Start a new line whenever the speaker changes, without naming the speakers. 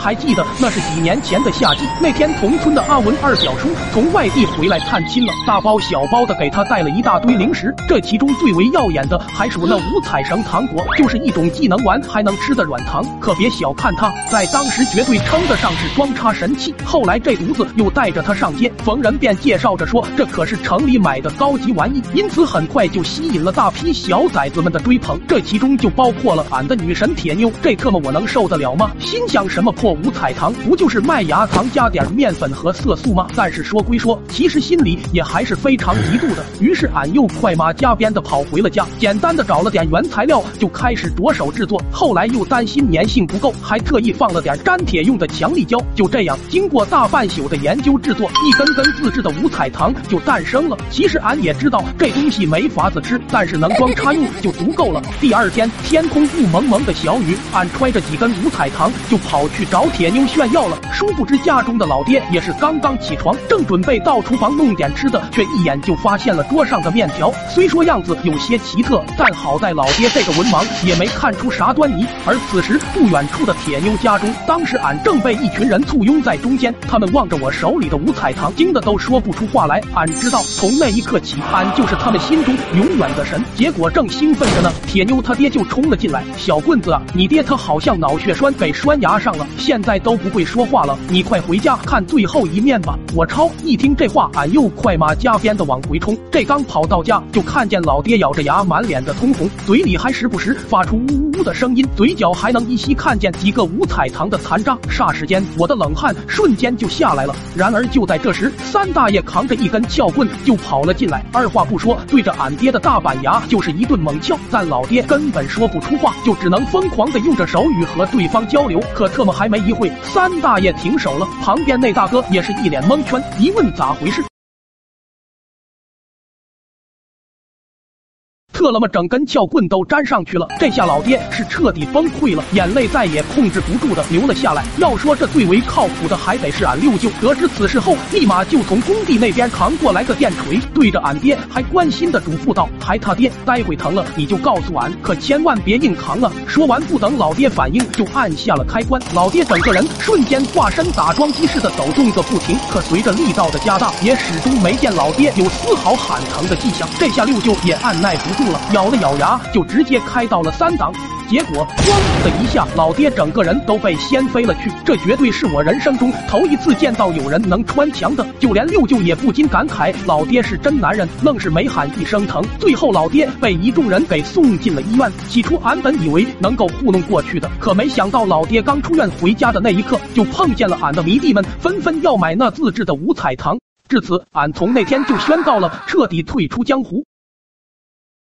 还记得那是几年前的夏季，那天同村的阿文二表叔从外地回来探亲了，大包小包的给他带了一大堆零食。这其中最为耀眼的还属那五彩绳糖果，就是一种既能玩还能吃的软糖。可别小看它，在当时绝对称得上是装叉神器。后来这犊子又带着它上街，逢人便介绍着说这可是城里买的高级玩意，因此很快就吸引了大批小崽子们的追捧。这其中就包括了俺的女神铁妞，这特么我能受得了吗？心想什么破。五彩糖不就是麦芽糖加点面粉和色素吗？但是说归说，其实心里也还是非常嫉妒的。于是俺又快马加鞭的跑回了家，简单的找了点原材料，就开始着手制作。后来又担心粘性不够，还特意放了点粘铁用的强力胶。就这样，经过大半宿的研究制作，一根根自制的五彩糖就诞生了。其实俺也知道这东西没法子吃，但是能装叉用就足够了。第二天，天空雾蒙蒙的小雨，俺揣着几根五彩糖就跑去找。老铁妞炫耀了，殊不知家中的老爹也是刚刚起床，正准备到厨房弄点吃的，却一眼就发现了桌上的面条。虽说样子有些奇特，但好在老爹这个文盲也没看出啥端倪。而此时不远处的铁妞家中，当时俺正被一群人簇拥在中间，他们望着我手里的五彩糖，惊得都说不出话来。俺知道，从那一刻起，俺就是他们心中永远的神。结果正兴奋着呢，铁妞他爹就冲了进来：“小棍子啊，你爹他好像脑血栓给栓牙上了。”现在都不会说话了，你快回家看最后一面吧！我超一听这话，俺又快马加鞭的往回冲。这刚跑到家，就看见老爹咬着牙，满脸的通红，嘴里还时不时发出呜呜呜的声音，嘴角还能依稀看见几个五彩糖的残渣。霎时间，我的冷汗瞬间就下来了。然而就在这时，三大爷扛着一根撬棍就跑了进来，二话不说，对着俺爹的大板牙就是一顿猛撬。但老爹根本说不出话，就只能疯狂的用着手语和对方交流。可特么还没。一会，三大爷停手了，旁边那大哥也是一脸蒙圈，一问咋回事。特了么整根撬棍都粘上去了，这下老爹是彻底崩溃了，眼泪再也控制不住的流了下来。要说这最为靠谱的还得是俺六舅，得知此事后，立马就从工地那边扛过来个电锤，对着俺爹还关心的嘱咐道：“还他爹，待会疼了你就告诉俺，可千万别硬扛啊！”说完不等老爹反应，就按下了开关，老爹整个人瞬间化身打桩机似的抖动个不停。可随着力道的加大，也始终没见老爹有丝毫喊疼的迹象。这下六舅也按耐不住。咬了咬牙，就直接开到了三档。结果，咣的一下，老爹整个人都被掀飞了去。这绝对是我人生中头一次见到有人能穿墙的，就连六舅也不禁感慨：老爹是真男人，愣是没喊一声疼。最后，老爹被一众人给送进了医院。起初，俺本以为能够糊弄过去的，可没想到老爹刚出院回家的那一刻，就碰见了俺的迷弟们，纷纷要买那自制的五彩糖。至此，俺从那天就宣告了彻底退出江湖。